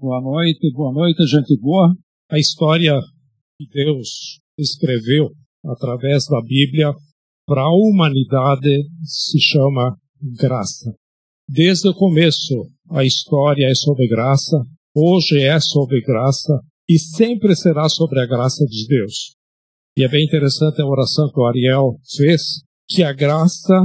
Boa noite, boa noite, gente boa. A história que Deus escreveu através da Bíblia para a humanidade se chama graça. Desde o começo, a história é sobre graça, hoje é sobre graça e sempre será sobre a graça de Deus. E é bem interessante a oração que o Ariel fez, que a graça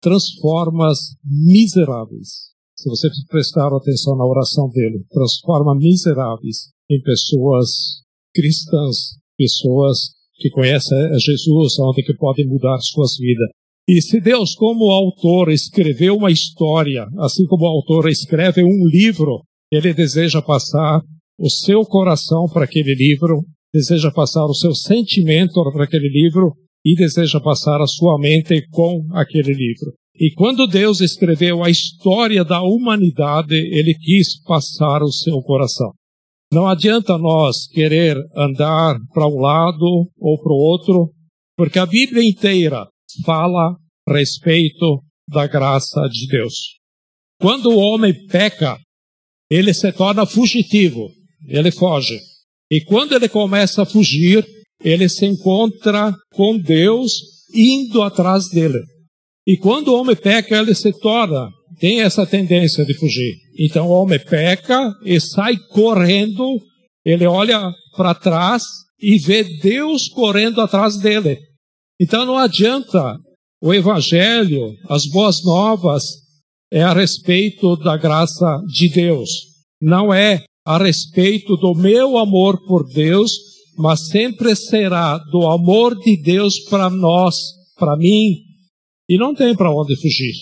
transforma as miseráveis. Se você prestar atenção na oração dele, transforma miseráveis em pessoas cristãs, pessoas que conhecem Jesus, onde que podem mudar suas vidas. E se Deus, como autor, escreveu uma história, assim como o autor escreve um livro, ele deseja passar o seu coração para aquele livro, deseja passar o seu sentimento para aquele livro e deseja passar a sua mente com aquele livro. E quando Deus escreveu a história da humanidade, ele quis passar o seu coração. Não adianta nós querer andar para um lado ou para o outro, porque a Bíblia inteira fala a respeito da graça de Deus. Quando o homem peca, ele se torna fugitivo, ele foge. E quando ele começa a fugir, ele se encontra com Deus indo atrás dele. E quando o homem peca, ele se torna, tem essa tendência de fugir. Então o homem peca e sai correndo, ele olha para trás e vê Deus correndo atrás dele. Então não adianta o evangelho, as boas novas, é a respeito da graça de Deus. Não é a respeito do meu amor por Deus, mas sempre será do amor de Deus para nós, para mim, e não tem para onde fugir.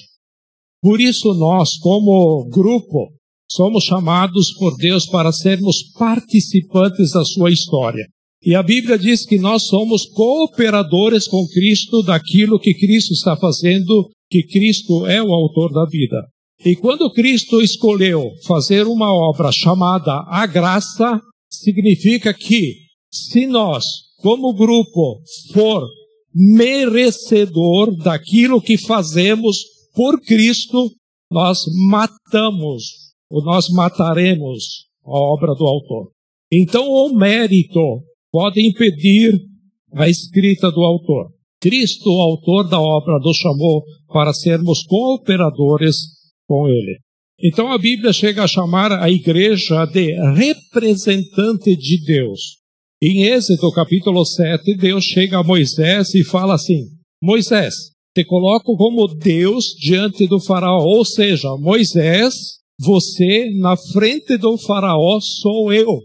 Por isso nós, como grupo, somos chamados por Deus para sermos participantes da sua história. E a Bíblia diz que nós somos cooperadores com Cristo daquilo que Cristo está fazendo, que Cristo é o autor da vida. E quando Cristo escolheu fazer uma obra chamada a graça, significa que se nós, como grupo, for merecedor daquilo que fazemos por Cristo, nós matamos, ou nós mataremos a obra do autor. Então o mérito pode impedir a escrita do autor. Cristo, o autor da obra, nos chamou para sermos cooperadores com ele. Então a Bíblia chega a chamar a igreja de representante de Deus. Em Êxodo capítulo 7, Deus chega a Moisés e fala assim: Moisés, te coloco como Deus diante do faraó. Ou seja, Moisés, você na frente do faraó sou eu.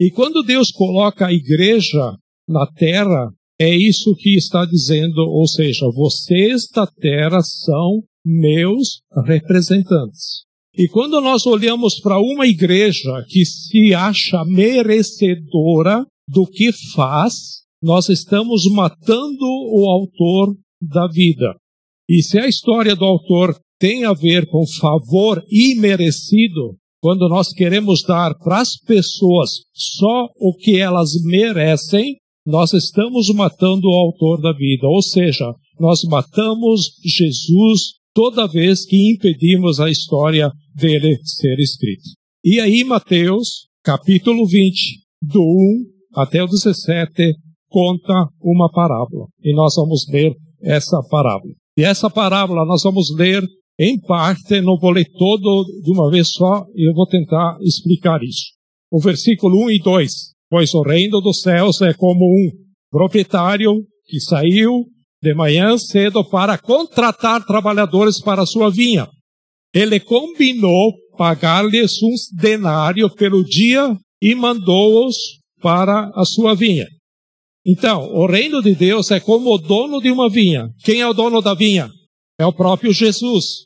E quando Deus coloca a igreja na terra, é isso que está dizendo, ou seja, vocês da terra são meus representantes. E quando nós olhamos para uma igreja que se acha merecedora do que faz, nós estamos matando o autor da vida. E se a história do autor tem a ver com favor imerecido, quando nós queremos dar para as pessoas só o que elas merecem, nós estamos matando o autor da vida. Ou seja, nós matamos Jesus toda vez que impedimos a história dele ser escrita. E aí, Mateus, capítulo 20, do 1 até o 17 conta uma parábola. E nós vamos ler essa parábola. E essa parábola nós vamos ler em parte, não vou ler todo de uma vez só, eu vou tentar explicar isso. O versículo 1 e 2. Pois o reino dos céus é como um proprietário que saiu de manhã cedo para contratar trabalhadores para sua vinha. Ele combinou pagar-lhes um denário pelo dia e mandou-os para a sua vinha. Então, o reino de Deus é como o dono de uma vinha. Quem é o dono da vinha? É o próprio Jesus.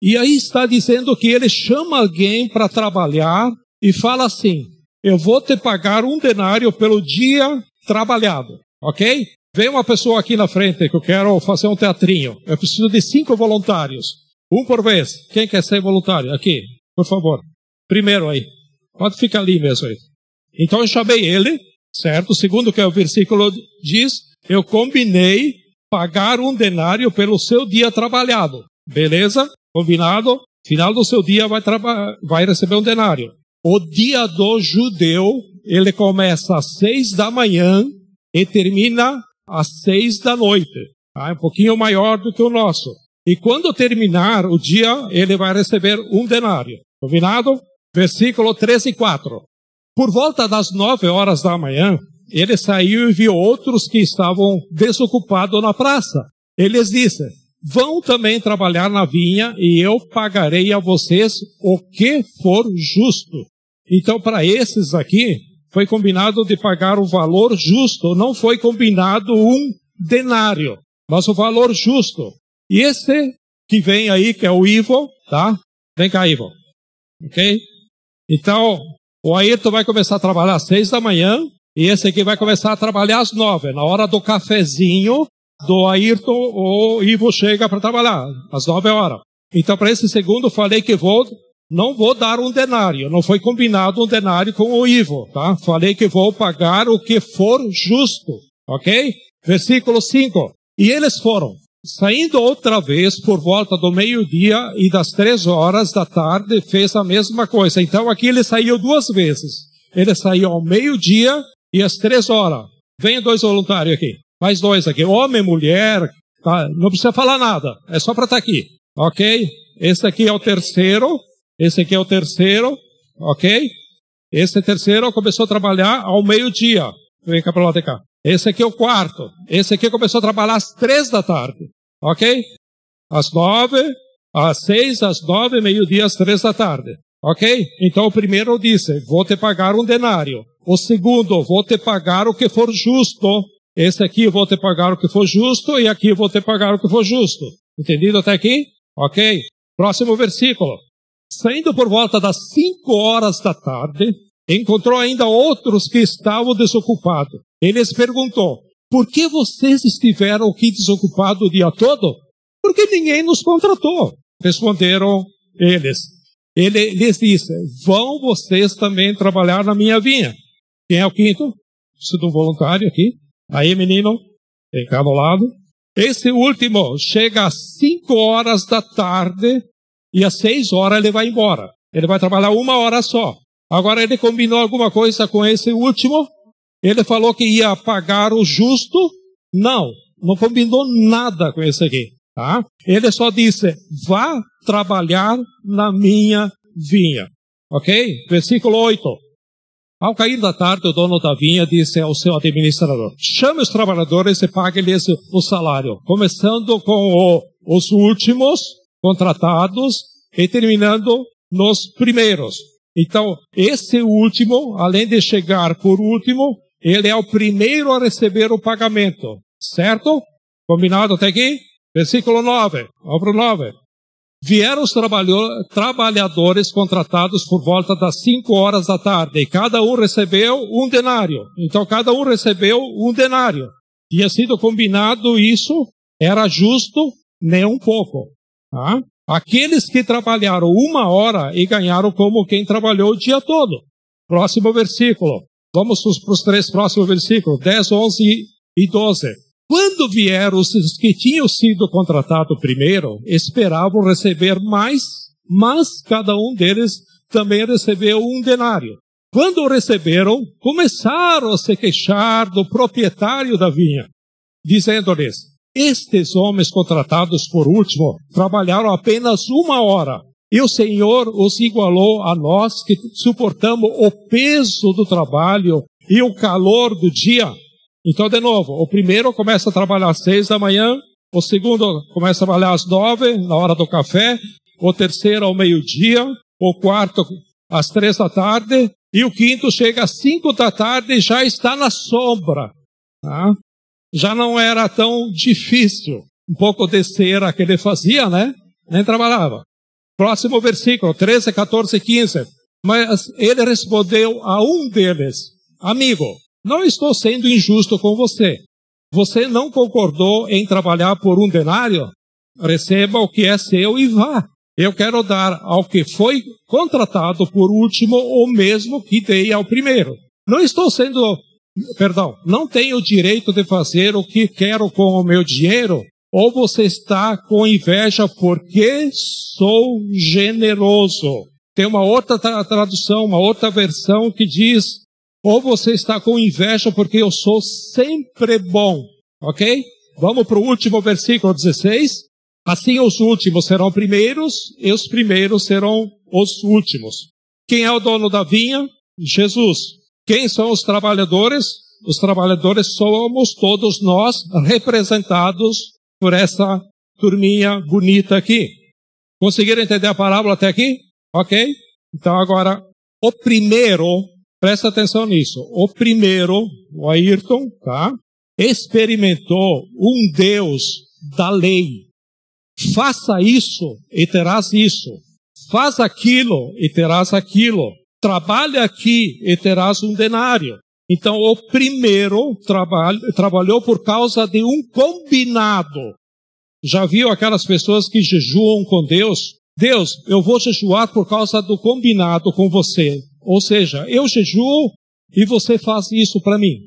E aí está dizendo que ele chama alguém para trabalhar e fala assim: Eu vou te pagar um denário pelo dia trabalhado, ok? Vem uma pessoa aqui na frente que eu quero fazer um teatrinho. Eu preciso de cinco voluntários. Um por vez. Quem quer ser voluntário? Aqui, por favor. Primeiro aí. Pode ficar ali mesmo aí. Então eu chamei ele, certo? Segundo que o versículo diz, eu combinei pagar um denário pelo seu dia trabalhado. Beleza? Combinado? Final do seu dia vai, vai receber um denário. O dia do judeu, ele começa às seis da manhã e termina às seis da noite. Tá? É um pouquinho maior do que o nosso. E quando terminar o dia, ele vai receber um denário. Combinado? Versículo 13 e 4. Por volta das nove horas da manhã, ele saiu e viu outros que estavam desocupados na praça. Ele disse, vão também trabalhar na vinha e eu pagarei a vocês o que for justo. Então, para esses aqui, foi combinado de pagar o valor justo, não foi combinado um denário, mas o valor justo. E esse que vem aí, que é o Ivo, tá? Vem cá, Ivo. Ok? Então, o Ayrton vai começar a trabalhar às seis da manhã, e esse aqui vai começar a trabalhar às nove. Na hora do cafezinho do Ayrton, o Ivo chega para trabalhar, às nove horas. Então, para esse segundo, falei que vou, não vou dar um denário. Não foi combinado um denário com o Ivo, tá? Falei que vou pagar o que for justo, ok? Versículo 5. E eles foram, saindo outra vez por volta do meio-dia e das três horas da tarde, fez a mesma coisa. Então aqui ele saiu duas vezes. Ele saiu ao meio-dia e às três horas. Vem dois voluntários aqui. Mais dois aqui. Homem, mulher. Tá? Não precisa falar nada. É só para estar tá aqui. Ok? Esse aqui é o terceiro. Esse aqui é o terceiro. Ok? Esse terceiro começou a trabalhar ao meio-dia. Vem cá para lá de cá. Esse aqui é o quarto. Esse aqui começou a trabalhar às três da tarde. Ok? Às nove, às seis, às nove, meio-dia, às três da tarde. Ok? Então o primeiro disse: Vou te pagar um denário. O segundo, vou te pagar o que for justo. Esse aqui vou te pagar o que for justo e aqui vou te pagar o que for justo. Entendido até aqui? Ok. Próximo versículo. Saindo por volta das cinco horas da tarde, encontrou ainda outros que estavam desocupados. Ele lhes perguntou: Por que vocês estiveram aqui desocupados o dia todo? Porque ninguém nos contratou. Responderam eles. Ele lhes disse: Vão vocês também trabalhar na minha vinha. Quem é o quinto? Preciso de um voluntário aqui. Aí, menino, vem cá do lado. Esse último chega às 5 horas da tarde e às 6 horas ele vai embora. Ele vai trabalhar uma hora só. Agora ele combinou alguma coisa com esse último. Ele falou que ia pagar o justo. Não, não combinou nada com esse aqui. Tá? Ele só disse: vá trabalhar na minha vinha. Ok? Versículo 8. Ao cair da tarde, o dono da vinha disse ao seu administrador: chame os trabalhadores e pague-lhes o salário, começando com o, os últimos contratados e terminando nos primeiros. Então, esse último, além de chegar por último, ele é o primeiro a receber o pagamento. Certo? Combinado até aqui? Versículo 9. Vamos o 9. Vieram os trabalhadores contratados por volta das cinco horas da tarde, e cada um recebeu um denário. Então, cada um recebeu um denário. Tinha sido combinado isso, era justo, nem um pouco. Tá? Aqueles que trabalharam uma hora e ganharam como quem trabalhou o dia todo. Próximo versículo. Vamos para os três próximos versículos, 10, 11 e 12. Quando vieram os que tinham sido contratados primeiro, esperavam receber mais, mas cada um deles também recebeu um denário. Quando receberam, começaram a se queixar do proprietário da vinha, dizendo-lhes: Estes homens contratados por último trabalharam apenas uma hora, e o Senhor os igualou a nós que suportamos o peso do trabalho e o calor do dia. Então, de novo, o primeiro começa a trabalhar às seis da manhã, o segundo começa a trabalhar às nove, na hora do café, o terceiro ao meio-dia, o quarto às três da tarde, e o quinto chega às cinco da tarde e já está na sombra. Tá? Já não era tão difícil. Um pouco de cera que ele fazia, né? Nem trabalhava. Próximo versículo, 13, 14 e 15. Mas ele respondeu a um deles, amigo, não estou sendo injusto com você. Você não concordou em trabalhar por um denário? Receba o que é seu e vá. Eu quero dar ao que foi contratado por último o mesmo que dei ao primeiro. Não estou sendo, perdão, não tenho o direito de fazer o que quero com o meu dinheiro? Ou você está com inveja porque sou generoso? Tem uma outra tradução, uma outra versão que diz: ou você está com inveja porque eu sou sempre bom. Ok? Vamos para o último versículo 16. Assim os últimos serão primeiros e os primeiros serão os últimos. Quem é o dono da vinha? Jesus. Quem são os trabalhadores? Os trabalhadores somos todos nós representados por essa turminha bonita aqui. Conseguiram entender a parábola até aqui? Ok? Então agora, o primeiro, presta atenção nisso, o primeiro, o Ayrton, tá? Experimentou um Deus da lei. Faça isso e terás isso. Faz aquilo e terás aquilo. Trabalha aqui e terás um denário. Então, o primeiro trabalho, trabalhou por causa de um combinado. Já viu aquelas pessoas que jejuam com Deus? Deus, eu vou jejuar por causa do combinado com você. Ou seja, eu jejuo e você faz isso para mim.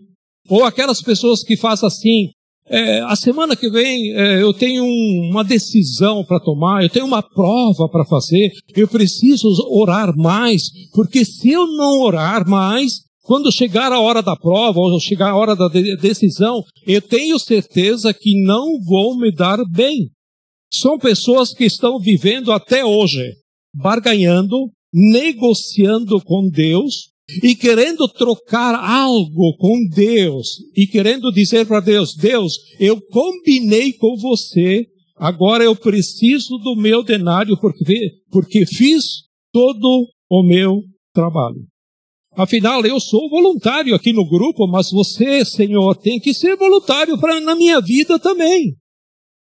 Ou aquelas pessoas que fazem assim, é, a semana que vem é, eu tenho um, uma decisão para tomar, eu tenho uma prova para fazer, eu preciso orar mais, porque se eu não orar mais, quando chegar a hora da prova, ou chegar a hora da de decisão, eu tenho certeza que não vou me dar bem. São pessoas que estão vivendo até hoje, barganhando, negociando com Deus, e querendo trocar algo com Deus e querendo dizer para Deus: Deus, eu combinei com você, agora eu preciso do meu denário porque, porque fiz todo o meu trabalho. Afinal, eu sou voluntário aqui no grupo, mas você, Senhor, tem que ser voluntário pra, na minha vida também.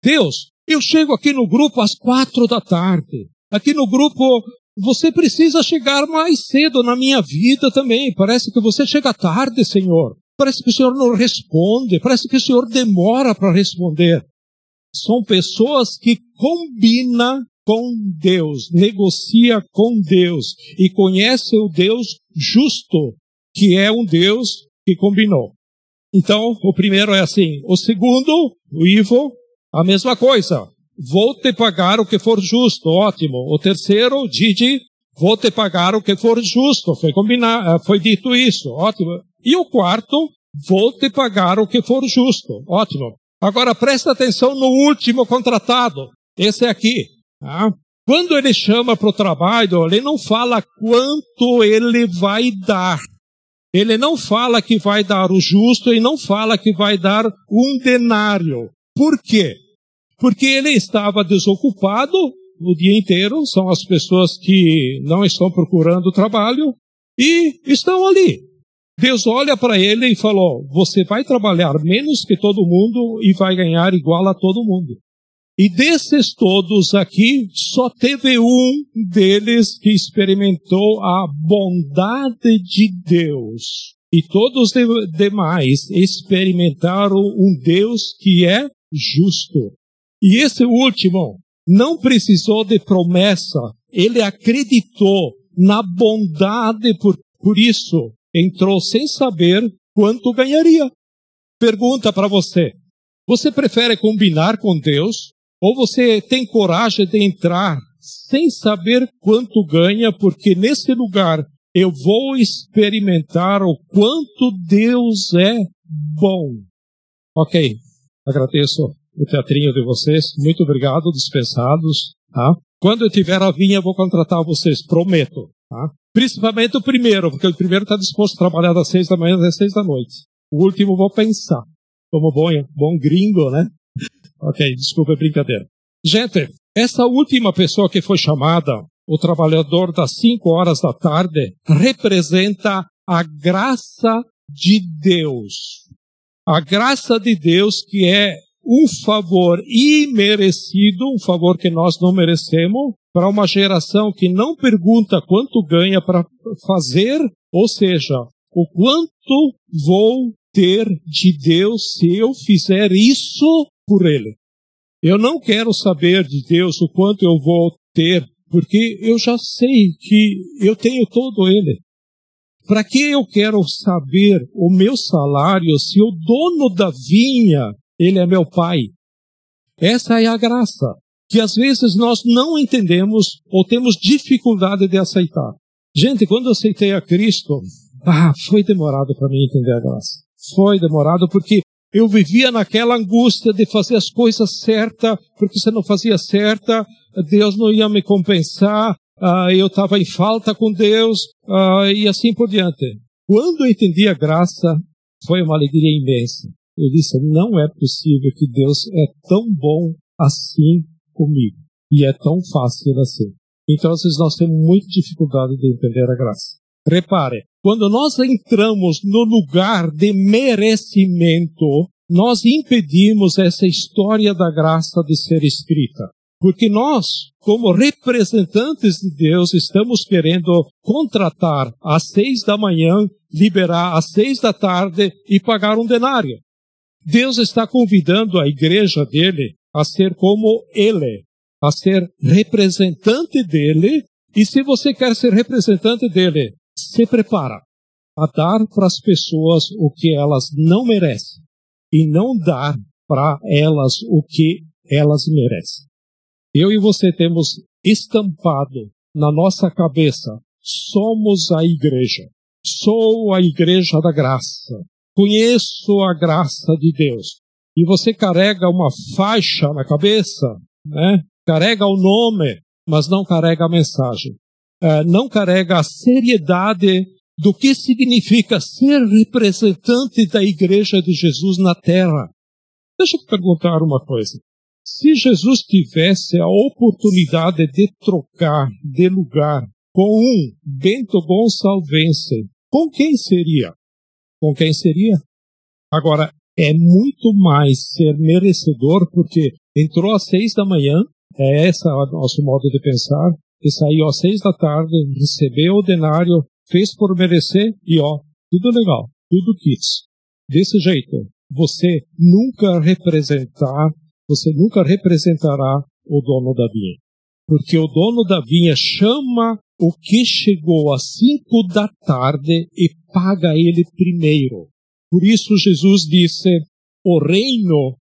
Deus, eu chego aqui no grupo às quatro da tarde. Aqui no grupo você precisa chegar mais cedo na minha vida também. Parece que você chega tarde, Senhor. Parece que o Senhor não responde. Parece que o Senhor demora para responder. São pessoas que combinam com Deus, negocia com Deus e conhece o Deus justo, que é um Deus que combinou. Então, o primeiro é assim. O segundo, o Ivo, a mesma coisa. Vou te pagar o que for justo, ótimo. O terceiro, Didi, vou te pagar o que for justo. Foi combinado, eh, foi dito isso, ótimo. E o quarto, vou te pagar o que for justo, ótimo. Agora presta atenção no último contratado. Esse aqui. Tá? Quando ele chama para o trabalho, ele não fala quanto ele vai dar. Ele não fala que vai dar o justo e não fala que vai dar um denário. Por quê? porque ele estava desocupado o dia inteiro, são as pessoas que não estão procurando trabalho e estão ali. Deus olha para ele e falou: Você vai trabalhar menos que todo mundo e vai ganhar igual a todo mundo. E desses todos aqui, só teve um deles que experimentou a bondade de Deus. E todos os demais experimentaram um Deus que é justo. E esse último não precisou de promessa, ele acreditou na bondade, por, por isso entrou sem saber quanto ganharia. Pergunta para você: você prefere combinar com Deus ou você tem coragem de entrar sem saber quanto ganha, porque nesse lugar eu vou experimentar o quanto Deus é bom? Ok, agradeço o teatrinho de vocês. Muito obrigado, dispensados. Tá? Quando eu tiver a vinha, eu vou contratar vocês, prometo. Tá? Principalmente o primeiro, porque o primeiro está disposto a trabalhar das seis da manhã às seis da noite. O último vou pensar. Como bom, bom gringo, né? Ok, desculpa a brincadeira. Gente, essa última pessoa que foi chamada, o trabalhador das cinco horas da tarde, representa a graça de Deus. A graça de Deus que é um favor imerecido, um favor que nós não merecemos, para uma geração que não pergunta quanto ganha para fazer, ou seja, o quanto vou ter de Deus se eu fizer isso por Ele. Eu não quero saber de Deus o quanto eu vou ter, porque eu já sei que eu tenho todo Ele. Para que eu quero saber o meu salário se o dono da vinha ele é meu pai. Essa é a graça. que às vezes nós não entendemos ou temos dificuldade de aceitar. Gente, quando eu aceitei a Cristo, ah, foi demorado para mim entender a graça. Foi demorado porque eu vivia naquela angústia de fazer as coisas certas, porque se não fazia certa, Deus não ia me compensar, ah, eu estava em falta com Deus, ah, e assim por diante. Quando eu entendi a graça, foi uma alegria imensa. Eu disse, não é possível que Deus é tão bom assim comigo. E é tão fácil assim. Então, às vezes, nós temos muita dificuldade de entender a graça. Repare, quando nós entramos no lugar de merecimento, nós impedimos essa história da graça de ser escrita. Porque nós, como representantes de Deus, estamos querendo contratar às seis da manhã, liberar às seis da tarde e pagar um denário. Deus está convidando a igreja dele a ser como ele, a ser representante dele. E se você quer ser representante dele, se prepara a dar para as pessoas o que elas não merecem e não dar para elas o que elas merecem. Eu e você temos estampado na nossa cabeça: somos a igreja. Sou a igreja da graça. Conheço a graça de Deus. E você carrega uma faixa na cabeça, né? Carrega o nome, mas não carrega a mensagem. É, não carrega a seriedade do que significa ser representante da igreja de Jesus na terra. Deixa eu te perguntar uma coisa. Se Jesus tivesse a oportunidade de trocar de lugar com um Bento Gonçalvense, com quem seria? Com quem seria? Agora, é muito mais ser merecedor, porque entrou às seis da manhã, é esse o nosso modo de pensar, e saiu às seis da tarde, recebeu o denário, fez por merecer e ó, tudo legal, tudo kits. Desse jeito, você nunca representar você nunca representará o dono da vinha. Porque o dono da vinha chama o que chegou às cinco da tarde e paga ele primeiro. Por isso Jesus disse, o reino,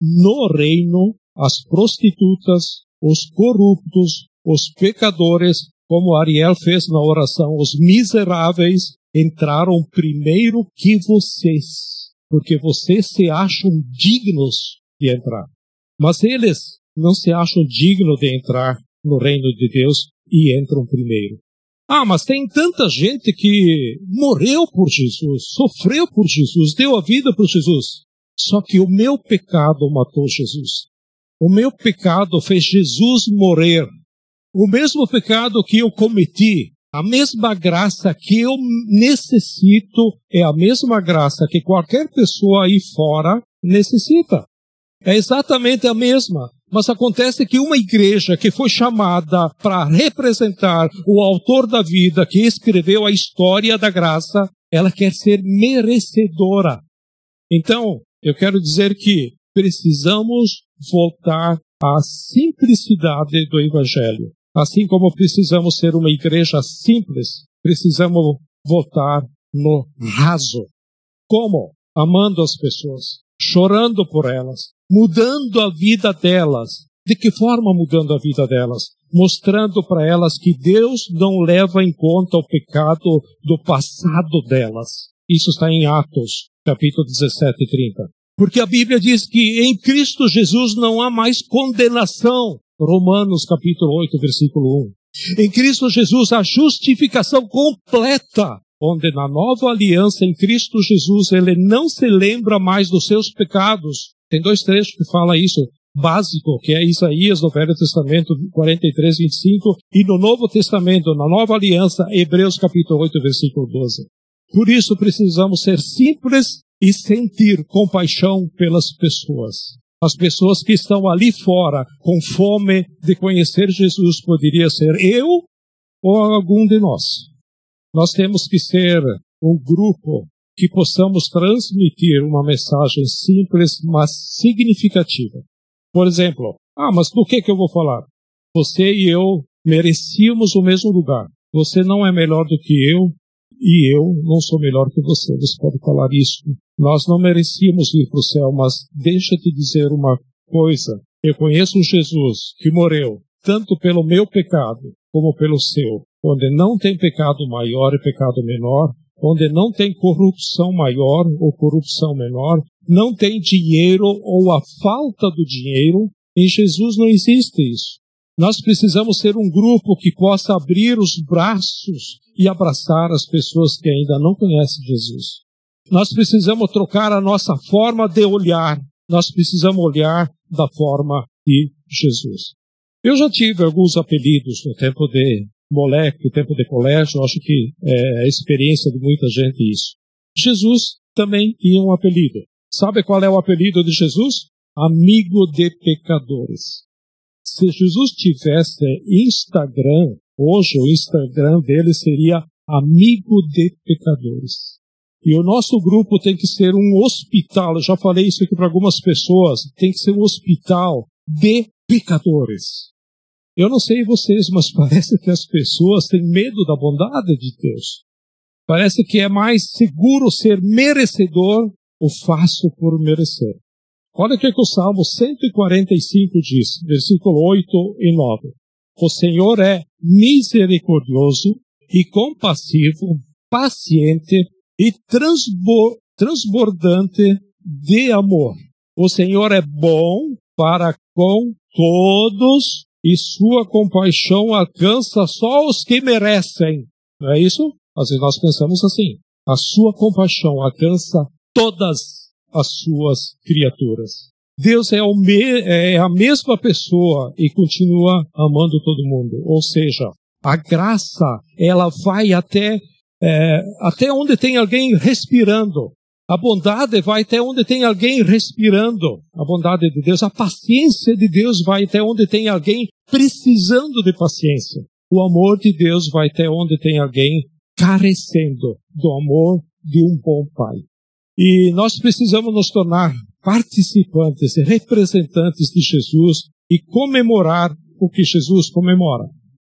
no reino, as prostitutas, os corruptos, os pecadores, como Ariel fez na oração, os miseráveis entraram primeiro que vocês, porque vocês se acham dignos de entrar. Mas eles não se acham dignos de entrar no reino de Deus e entram primeiro. Ah, mas tem tanta gente que morreu por Jesus, sofreu por Jesus, deu a vida por Jesus. Só que o meu pecado matou Jesus. O meu pecado fez Jesus morrer. O mesmo pecado que eu cometi, a mesma graça que eu necessito, é a mesma graça que qualquer pessoa aí fora necessita é exatamente a mesma. Mas acontece que uma igreja que foi chamada para representar o autor da vida, que escreveu a história da graça, ela quer ser merecedora. Então, eu quero dizer que precisamos voltar à simplicidade do Evangelho. Assim como precisamos ser uma igreja simples, precisamos voltar no raso. Como? Amando as pessoas, chorando por elas, mudando a vida delas. De que forma mudando a vida delas? Mostrando para elas que Deus não leva em conta o pecado do passado delas. Isso está em Atos, capítulo 17 e 30. Porque a Bíblia diz que em Cristo Jesus não há mais condenação. Romanos capítulo 8, versículo 1. Em Cristo Jesus há justificação completa, onde na nova aliança em Cristo Jesus ele não se lembra mais dos seus pecados, tem dois trechos que fala isso básico, que é Isaías no Velho Testamento 43, 25, e no Novo Testamento, na Nova Aliança, Hebreus capítulo 8, versículo 12. Por isso precisamos ser simples e sentir compaixão pelas pessoas. As pessoas que estão ali fora com fome de conhecer Jesus poderia ser eu ou algum de nós. Nós temos que ser um grupo que possamos transmitir uma mensagem simples, mas significativa. Por exemplo, ah, mas do que que eu vou falar? Você e eu merecíamos o mesmo lugar. Você não é melhor do que eu e eu não sou melhor que você. Você pode falar isso. Nós não merecíamos ir para o céu, mas deixa te dizer uma coisa. Eu conheço Jesus que morreu tanto pelo meu pecado como pelo seu, onde não tem pecado maior e pecado menor, onde não tem corrupção maior ou corrupção menor, não tem dinheiro ou a falta do dinheiro. Em Jesus não existe isso. Nós precisamos ser um grupo que possa abrir os braços e abraçar as pessoas que ainda não conhecem Jesus. Nós precisamos trocar a nossa forma de olhar. Nós precisamos olhar da forma de Jesus. Eu já tive alguns apelidos no tempo de moleque, no tempo de colégio, acho que é a experiência de muita gente isso. Jesus também tinha um apelido. Sabe qual é o apelido de Jesus? Amigo de pecadores. Se Jesus tivesse Instagram, hoje o Instagram dele seria Amigo de Pecadores. E o nosso grupo tem que ser um hospital, eu já falei isso aqui para algumas pessoas, tem que ser um hospital de pecadores. Eu não sei vocês, mas parece que as pessoas têm medo da bondade de Deus. Parece que é mais seguro ser merecedor ou fácil por merecer. Olha o que, que o Salmo 145 diz, versículo 8 e 9. O Senhor é misericordioso e compassivo, paciente e transbordante de amor. O Senhor é bom para com todos e sua compaixão alcança só os que merecem. Não é isso? Às vezes nós pensamos assim. A sua compaixão alcança todas as suas criaturas. Deus é, me, é a mesma pessoa e continua amando todo mundo. Ou seja, a graça, ela vai até, é, até onde tem alguém respirando. A bondade vai até onde tem alguém respirando. A bondade de Deus, a paciência de Deus vai até onde tem alguém precisando de paciência. O amor de Deus vai até onde tem alguém carecendo do amor de um bom pai. E nós precisamos nos tornar participantes, representantes de Jesus e comemorar o que Jesus comemora.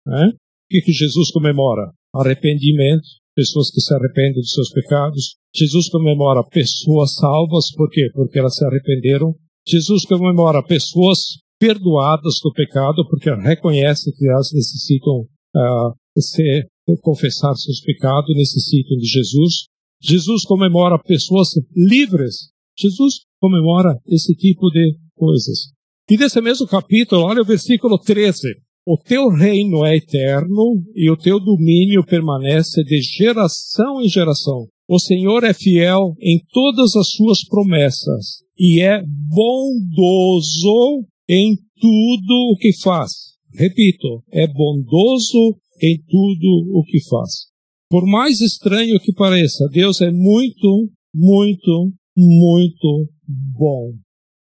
Né? O que, que Jesus comemora? Arrependimento, pessoas que se arrependem dos seus pecados. Jesus comemora pessoas salvas, por quê? Porque elas se arrependeram. Jesus comemora pessoas perdoadas do pecado, porque reconhece que elas necessitam uh, ser, confessar seus pecados, necessitam de Jesus. Jesus comemora pessoas livres. Jesus comemora esse tipo de coisas. E nesse mesmo capítulo, olha o versículo 13. O teu reino é eterno e o teu domínio permanece de geração em geração. O Senhor é fiel em todas as suas promessas e é bondoso em tudo o que faz. Repito, é bondoso em tudo o que faz. Por mais estranho que pareça, Deus é muito, muito, muito bom.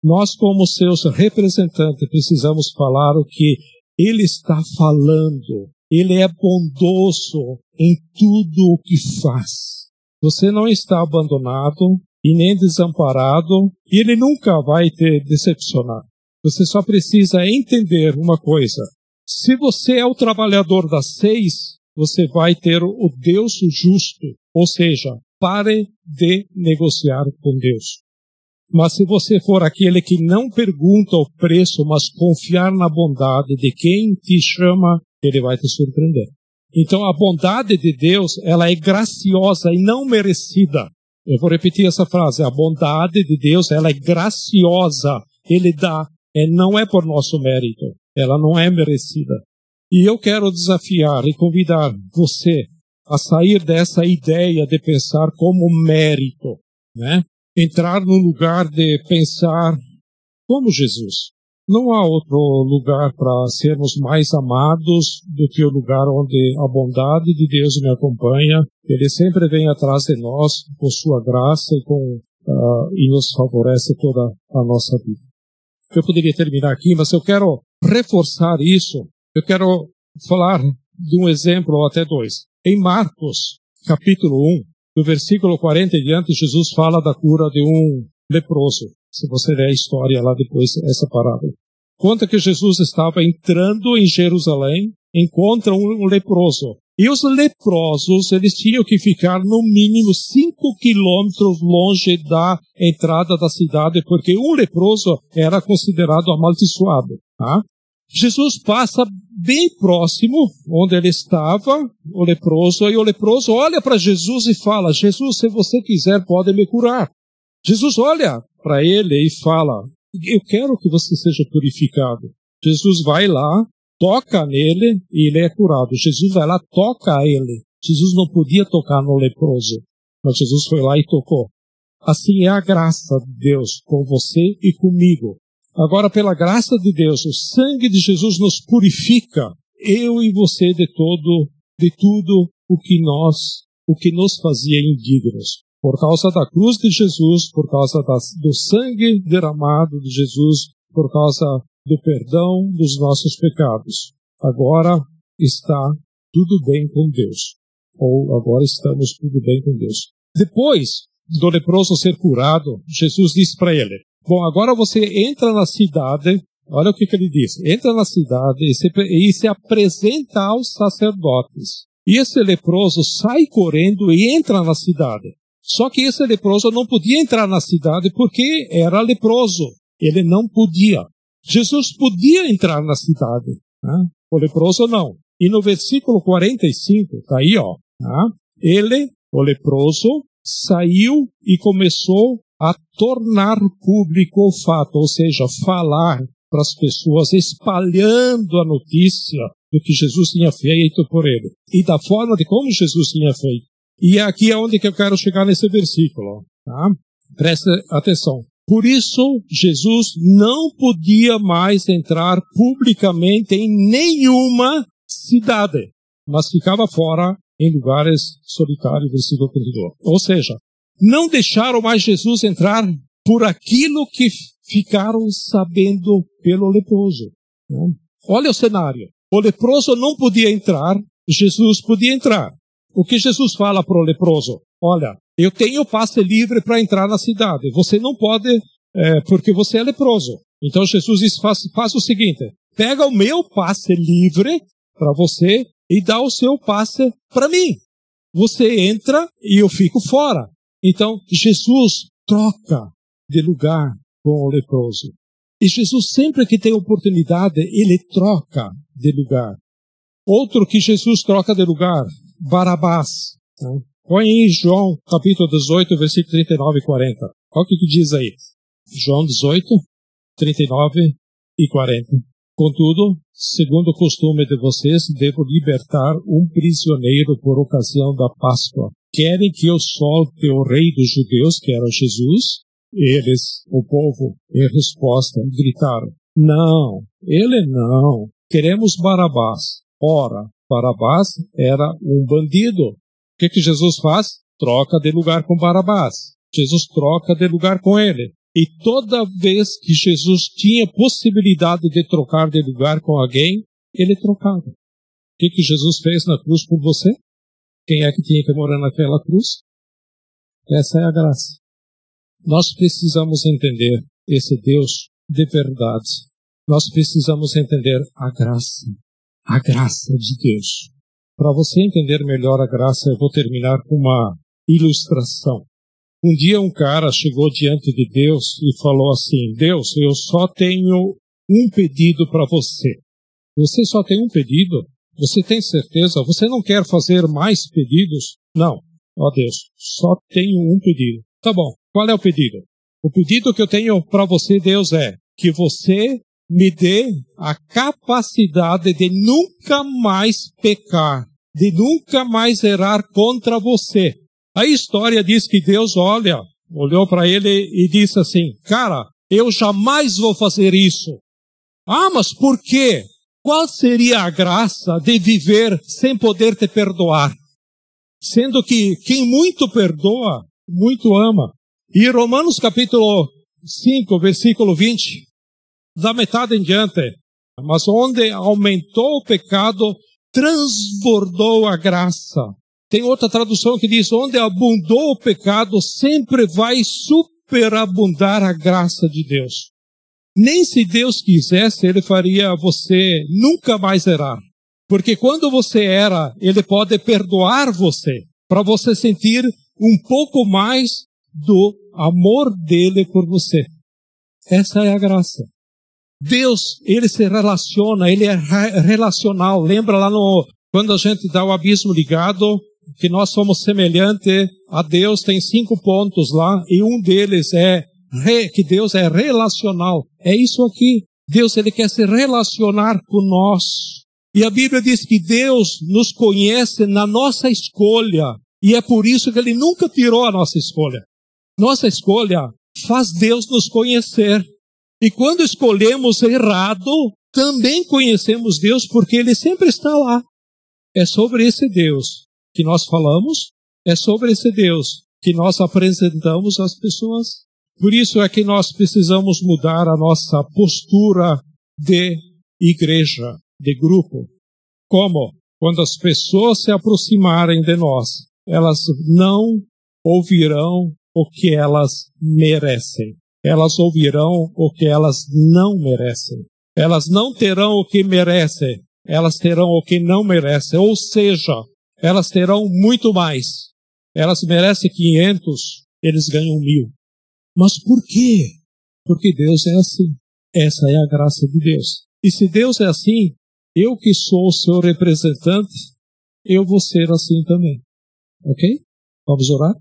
Nós, como seus representantes, precisamos falar o que ele está falando. Ele é bondoso em tudo o que faz. Você não está abandonado e nem desamparado, e ele nunca vai te decepcionar. Você só precisa entender uma coisa. Se você é o trabalhador das seis, você vai ter o Deus justo. Ou seja, pare de negociar com Deus. Mas se você for aquele que não pergunta o preço, mas confiar na bondade de quem te chama, ele vai te surpreender. Então a bondade de Deus, ela é graciosa e não merecida. Eu vou repetir essa frase. A bondade de Deus, ela é graciosa. Ele dá. É, não é por nosso mérito. Ela não é merecida. E eu quero desafiar e convidar você a sair dessa ideia de pensar como mérito, né? Entrar no lugar de pensar como Jesus. Não há outro lugar para sermos mais amados do que o lugar onde a bondade de Deus me acompanha. Ele sempre vem atrás de nós com sua graça e, com, uh, e nos favorece toda a nossa vida. Eu poderia terminar aqui, mas eu quero reforçar isso. Eu quero falar de um exemplo ou até dois. Em Marcos, capítulo 1, do versículo 40 em diante, Jesus fala da cura de um leproso. Se você ler a história lá depois, essa parada. Conta que Jesus estava entrando em Jerusalém, encontra um leproso E os leprosos, eles tinham que ficar no mínimo cinco quilômetros longe da entrada da cidade, porque um leproso era considerado amaldiçoado. Tá? Jesus passa bem próximo onde ele estava, o leproso, e o leproso olha para Jesus e fala: Jesus, se você quiser, pode me curar. Jesus olha para ele e fala: Eu quero que você seja purificado. Jesus vai lá, toca nele e ele é curado. Jesus vai lá, toca ele. Jesus não podia tocar no leproso, mas Jesus foi lá e tocou. Assim é a graça de Deus com você e comigo. Agora, pela graça de Deus, o sangue de Jesus nos purifica, eu e você de todo, de tudo o que nós, o que nos fazia indignos. Por causa da cruz de Jesus, por causa do sangue derramado de Jesus, por causa do perdão dos nossos pecados. Agora está tudo bem com Deus. Ou agora estamos tudo bem com Deus. Depois do leproso ser curado, Jesus disse para ele: Bom, agora você entra na cidade, olha o que, que ele diz: entra na cidade e se, e se apresenta aos sacerdotes. E esse leproso sai correndo e entra na cidade. Só que esse leproso não podia entrar na cidade porque era leproso. Ele não podia. Jesus podia entrar na cidade. Né? O leproso não. E no versículo 45, tá aí, ó. Tá? Ele, o leproso, saiu e começou a tornar público o fato, ou seja, falar para as pessoas, espalhando a notícia do que Jesus tinha feito por ele e da forma de como Jesus tinha feito. E aqui é onde que eu quero chegar nesse versículo. Tá? Preste atenção. Por isso, Jesus não podia mais entrar publicamente em nenhuma cidade, mas ficava fora em lugares solitários, versículo 32. Ou seja, não deixaram mais Jesus entrar por aquilo que ficaram sabendo pelo leproso. Né? Olha o cenário. O leproso não podia entrar, Jesus podia entrar. O que Jesus fala para o leproso? Olha, eu tenho passe livre para entrar na cidade. Você não pode, é, porque você é leproso. Então Jesus diz, faz, faz o seguinte: pega o meu passe livre para você e dá o seu passe para mim. Você entra e eu fico fora. Então, Jesus troca de lugar com o leproso. E Jesus, sempre que tem oportunidade, ele troca de lugar. Outro que Jesus troca de lugar, Barabás. Né? Põe em João, capítulo 18, versículo 39 e 40. Olha o que, que diz aí. João 18, 39 e 40. Contudo, segundo o costume de vocês, devo libertar um prisioneiro por ocasião da Páscoa. Querem que eu solte o rei dos judeus, que era Jesus? Eles, o povo, em resposta, gritaram: Não, ele não. Queremos Barabás. Ora, Barabás era um bandido. O que, que Jesus faz? Troca de lugar com Barabás. Jesus troca de lugar com ele. E toda vez que Jesus tinha possibilidade de trocar de lugar com alguém, ele trocava. O que, que Jesus fez na cruz por você? Quem é que tinha que morar naquela cruz? Essa é a graça. Nós precisamos entender esse Deus de verdade. Nós precisamos entender a graça. A graça de Deus. Para você entender melhor a graça, eu vou terminar com uma ilustração. Um dia um cara chegou diante de Deus e falou assim: Deus, eu só tenho um pedido para você. Você só tem um pedido? Você tem certeza? Você não quer fazer mais pedidos? Não. Ó oh, Deus, só tenho um pedido. Tá bom. Qual é o pedido? O pedido que eu tenho para você, Deus, é que você me dê a capacidade de nunca mais pecar, de nunca mais errar contra você. A história diz que Deus olha, olhou para ele e disse assim: Cara, eu jamais vou fazer isso. Ah, mas por quê? Qual seria a graça de viver sem poder te perdoar? Sendo que quem muito perdoa, muito ama. E Romanos capítulo 5, versículo 20, da metade em diante. Mas onde aumentou o pecado, transbordou a graça. Tem outra tradução que diz: onde abundou o pecado, sempre vai superabundar a graça de Deus. Nem se Deus quisesse, ele faria você nunca mais errar. Porque quando você era, Ele pode perdoar você, para você sentir um pouco mais do amor dele por você. Essa é a graça. Deus, ele se relaciona, ele é relacional. Lembra lá no quando a gente dá o abismo ligado, que nós somos semelhante a Deus, tem cinco pontos lá, e um deles é re, que Deus é relacional. É isso aqui. Deus ele quer se relacionar com nós. E a Bíblia diz que Deus nos conhece na nossa escolha. E é por isso que ele nunca tirou a nossa escolha. Nossa escolha faz Deus nos conhecer. E quando escolhemos errado, também conhecemos Deus porque ele sempre está lá. É sobre esse Deus que nós falamos, é sobre esse Deus que nós apresentamos às pessoas. Por isso é que nós precisamos mudar a nossa postura de igreja, de grupo. Como? Quando as pessoas se aproximarem de nós, elas não ouvirão o que elas merecem. Elas ouvirão o que elas não merecem. Elas não terão o que merecem, elas terão o que não merecem. Ou seja, elas terão muito mais. Elas merecem 500, eles ganham mil. Mas por quê? Porque Deus é assim. Essa é a graça de Deus. E se Deus é assim, eu que sou o seu representante, eu vou ser assim também. Ok? Vamos orar?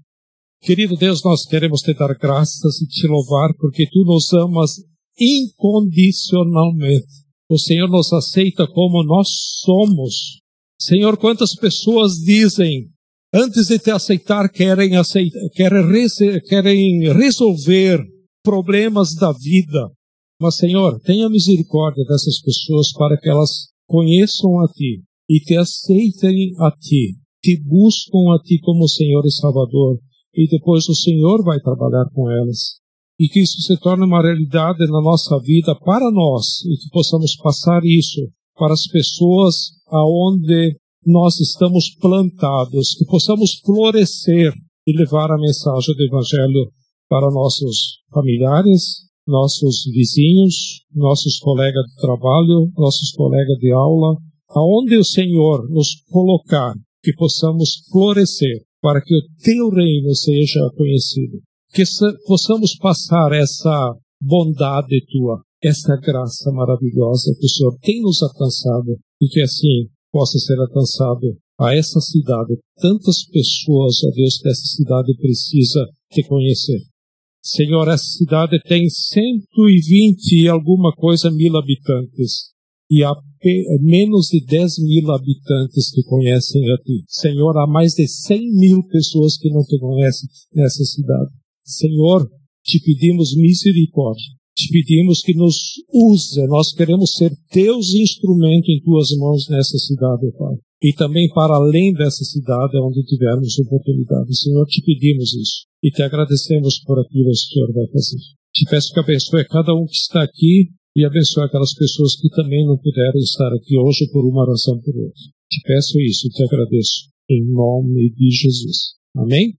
Querido Deus, nós queremos te dar graças e te louvar porque tu nos amas incondicionalmente. O Senhor nos aceita como nós somos. Senhor, quantas pessoas dizem, antes de te aceitar, querem, aceitar, querem, querem resolver problemas da vida. Mas, Senhor, tenha misericórdia dessas pessoas para que elas conheçam a Ti e te aceitem a Ti, te buscam a Ti como Senhor e Salvador e depois o Senhor vai trabalhar com elas. E que isso se torne uma realidade na nossa vida para nós e que possamos passar isso para as pessoas aonde nós estamos plantados, que possamos florescer e levar a mensagem do Evangelho para nossos familiares, nossos vizinhos, nossos colegas de trabalho, nossos colegas de aula, aonde o Senhor nos colocar, que possamos florescer para que o teu reino seja conhecido. Que possamos passar essa bondade tua, essa graça maravilhosa que o Senhor tem nos alcançado e que assim possa ser alcançado a essa cidade. Tantas pessoas, ó Deus, que essa cidade precisa te conhecer. Senhor, essa cidade tem 120 e alguma coisa mil habitantes e há menos de 10 mil habitantes que conhecem a Ti. Senhor, há mais de 100 mil pessoas que não te conhecem nessa cidade. Senhor, te pedimos misericórdia. Te pedimos que nos use. Nós queremos ser Teus instrumentos em Tuas mãos nessa cidade, Pai. E também para além dessa cidade, onde tivermos oportunidade. Senhor, te pedimos isso. E te agradecemos por aquilo que o Senhor vai fazer. Te peço que abençoe cada um que está aqui e abençoe aquelas pessoas que também não puderam estar aqui hoje por uma razão ou por outra. Te peço isso e te agradeço. Em nome de Jesus. Amém?